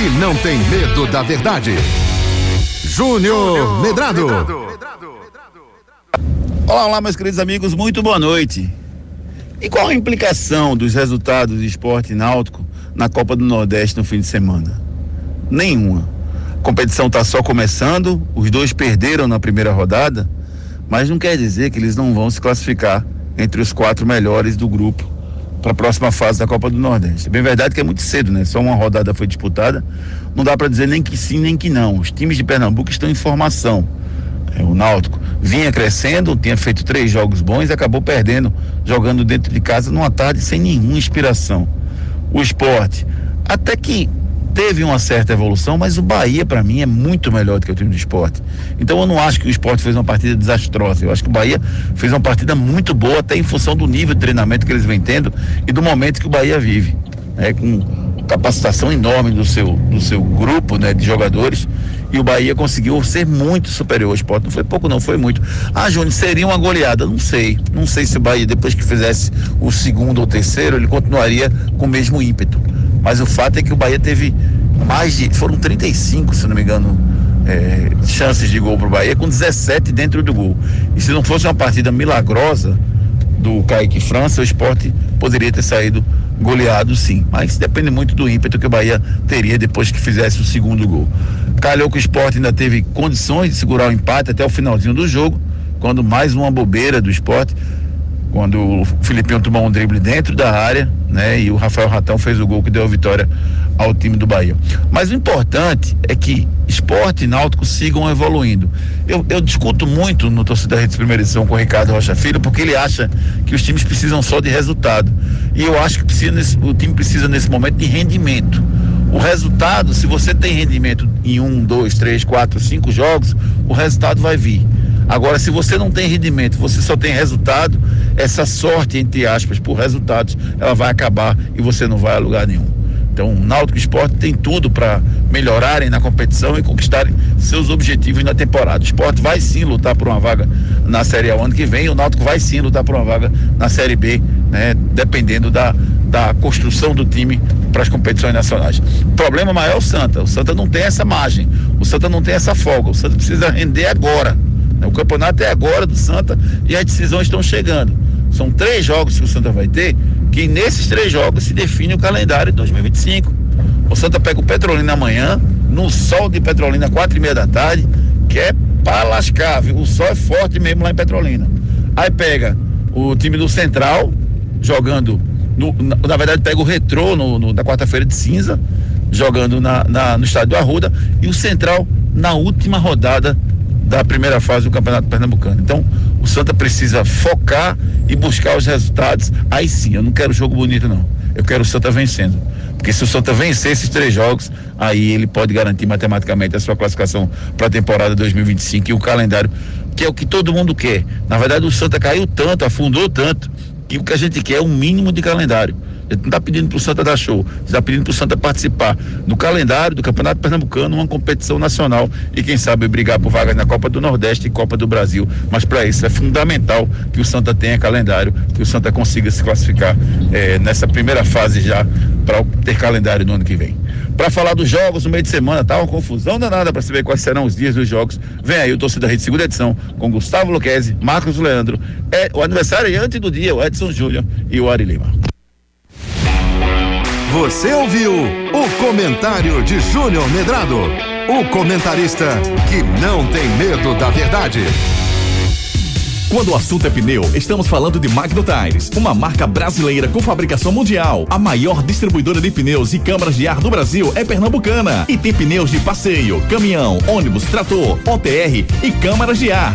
que não tem medo da verdade. Júnior Medrado. Olá, olá, meus queridos amigos, muito boa noite. E qual a implicação dos resultados do esporte náutico na Copa do Nordeste no fim de semana? Nenhuma. A competição está só começando, os dois perderam na primeira rodada, mas não quer dizer que eles não vão se classificar entre os quatro melhores do grupo para a próxima fase da Copa do Nordeste. É bem verdade que é muito cedo, né? Só uma rodada foi disputada. Não dá para dizer nem que sim, nem que não. Os times de Pernambuco estão em formação. É, o Náutico vinha crescendo, tinha feito três jogos bons e acabou perdendo, jogando dentro de casa numa tarde sem nenhuma inspiração. O esporte, até que teve uma certa evolução, mas o Bahia, para mim, é muito melhor do que o time do esporte. Então eu não acho que o esporte fez uma partida desastrosa. Eu acho que o Bahia fez uma partida muito boa, até em função do nível de treinamento que eles vêm tendo e do momento que o Bahia vive. Né, com capacitação enorme do seu, do seu grupo né, de jogadores. E o Bahia conseguiu ser muito superior ao esporte. Não foi pouco, não, foi muito. Ah, Júnior, seria uma goleada? Não sei. Não sei se o Bahia, depois que fizesse o segundo ou terceiro, ele continuaria com o mesmo ímpeto. Mas o fato é que o Bahia teve mais de. Foram 35, se não me engano, é, chances de gol para o Bahia, com 17 dentro do gol. E se não fosse uma partida milagrosa do Kaique França, o esporte poderia ter saído goleado sim. Mas depende muito do ímpeto que o Bahia teria depois que fizesse o segundo gol. Calhou que o esporte ainda teve condições de segurar o empate até o finalzinho do jogo, quando mais uma bobeira do esporte quando o Filipinho tomou um drible dentro da área, né? E o Rafael Ratão fez o gol que deu a vitória ao time do Bahia. Mas o importante é que esporte e náutico sigam evoluindo. Eu, eu discuto muito no torcedor da Rede Primeira Edição com o Ricardo Rocha Filho, porque ele acha que os times precisam só de resultado. E eu acho que precisa o time precisa nesse momento de rendimento. O resultado, se você tem rendimento em um, dois, três, quatro, cinco jogos, o resultado vai vir. Agora, se você não tem rendimento, você só tem resultado, essa sorte, entre aspas, por resultados, ela vai acabar e você não vai a lugar nenhum. Então, o Náutico Esporte tem tudo para melhorarem na competição e conquistarem seus objetivos na temporada. O esporte vai sim lutar por uma vaga na Série A ano que vem, o Náutico vai sim lutar por uma vaga na Série B, né, dependendo da, da construção do time para as competições nacionais. O problema maior é o Santa. O Santa não tem essa margem, o Santa não tem essa folga, o Santa precisa render agora. O campeonato é agora do Santa e as decisões estão chegando. São três jogos que o Santa vai ter, que nesses três jogos se define o calendário de 2025. O Santa pega o Petrolina amanhã, no sol de Petrolina, quatro e meia da tarde, que é para lascar, viu? O sol é forte mesmo lá em Petrolina. Aí pega o time do Central, jogando, no, na, na, verdade pega o Retrô no, no, na quarta-feira de cinza, jogando na, na, no estádio do Arruda, e o Central na última rodada da primeira fase do Campeonato Pernambucano. Então, o Santa precisa focar e buscar os resultados. Aí sim, eu não quero jogo bonito, não. Eu quero o Santa vencendo. Porque se o Santa vencer esses três jogos, aí ele pode garantir matematicamente a sua classificação para a temporada 2025 e o calendário, que é o que todo mundo quer. Na verdade, o Santa caiu tanto, afundou tanto, que o que a gente quer é um mínimo de calendário. Ele não está pedindo para o Santa dar show, está pedindo para o Santa participar no calendário do Campeonato Pernambucano, uma competição nacional e quem sabe brigar por vagas na Copa do Nordeste e Copa do Brasil. Mas para isso é fundamental que o Santa tenha calendário, que o Santa consiga se classificar eh, nessa primeira fase já para ter calendário no ano que vem. Para falar dos jogos no meio de semana, tá uma confusão danada para saber quais serão os dias dos jogos. Vem aí o Torcida Rede segunda edição com Gustavo Luquezzi, Marcos Leandro, é, o aniversário antes do dia, o Edson Júnior e o Ari Lima. Você ouviu o comentário de Júnior Medrado, o comentarista que não tem medo da verdade. Quando o assunto é pneu, estamos falando de Magno Tires, uma marca brasileira com fabricação mundial. A maior distribuidora de pneus e câmaras de ar do Brasil é pernambucana e tem pneus de passeio, caminhão, ônibus, trator, OTR e câmaras de ar,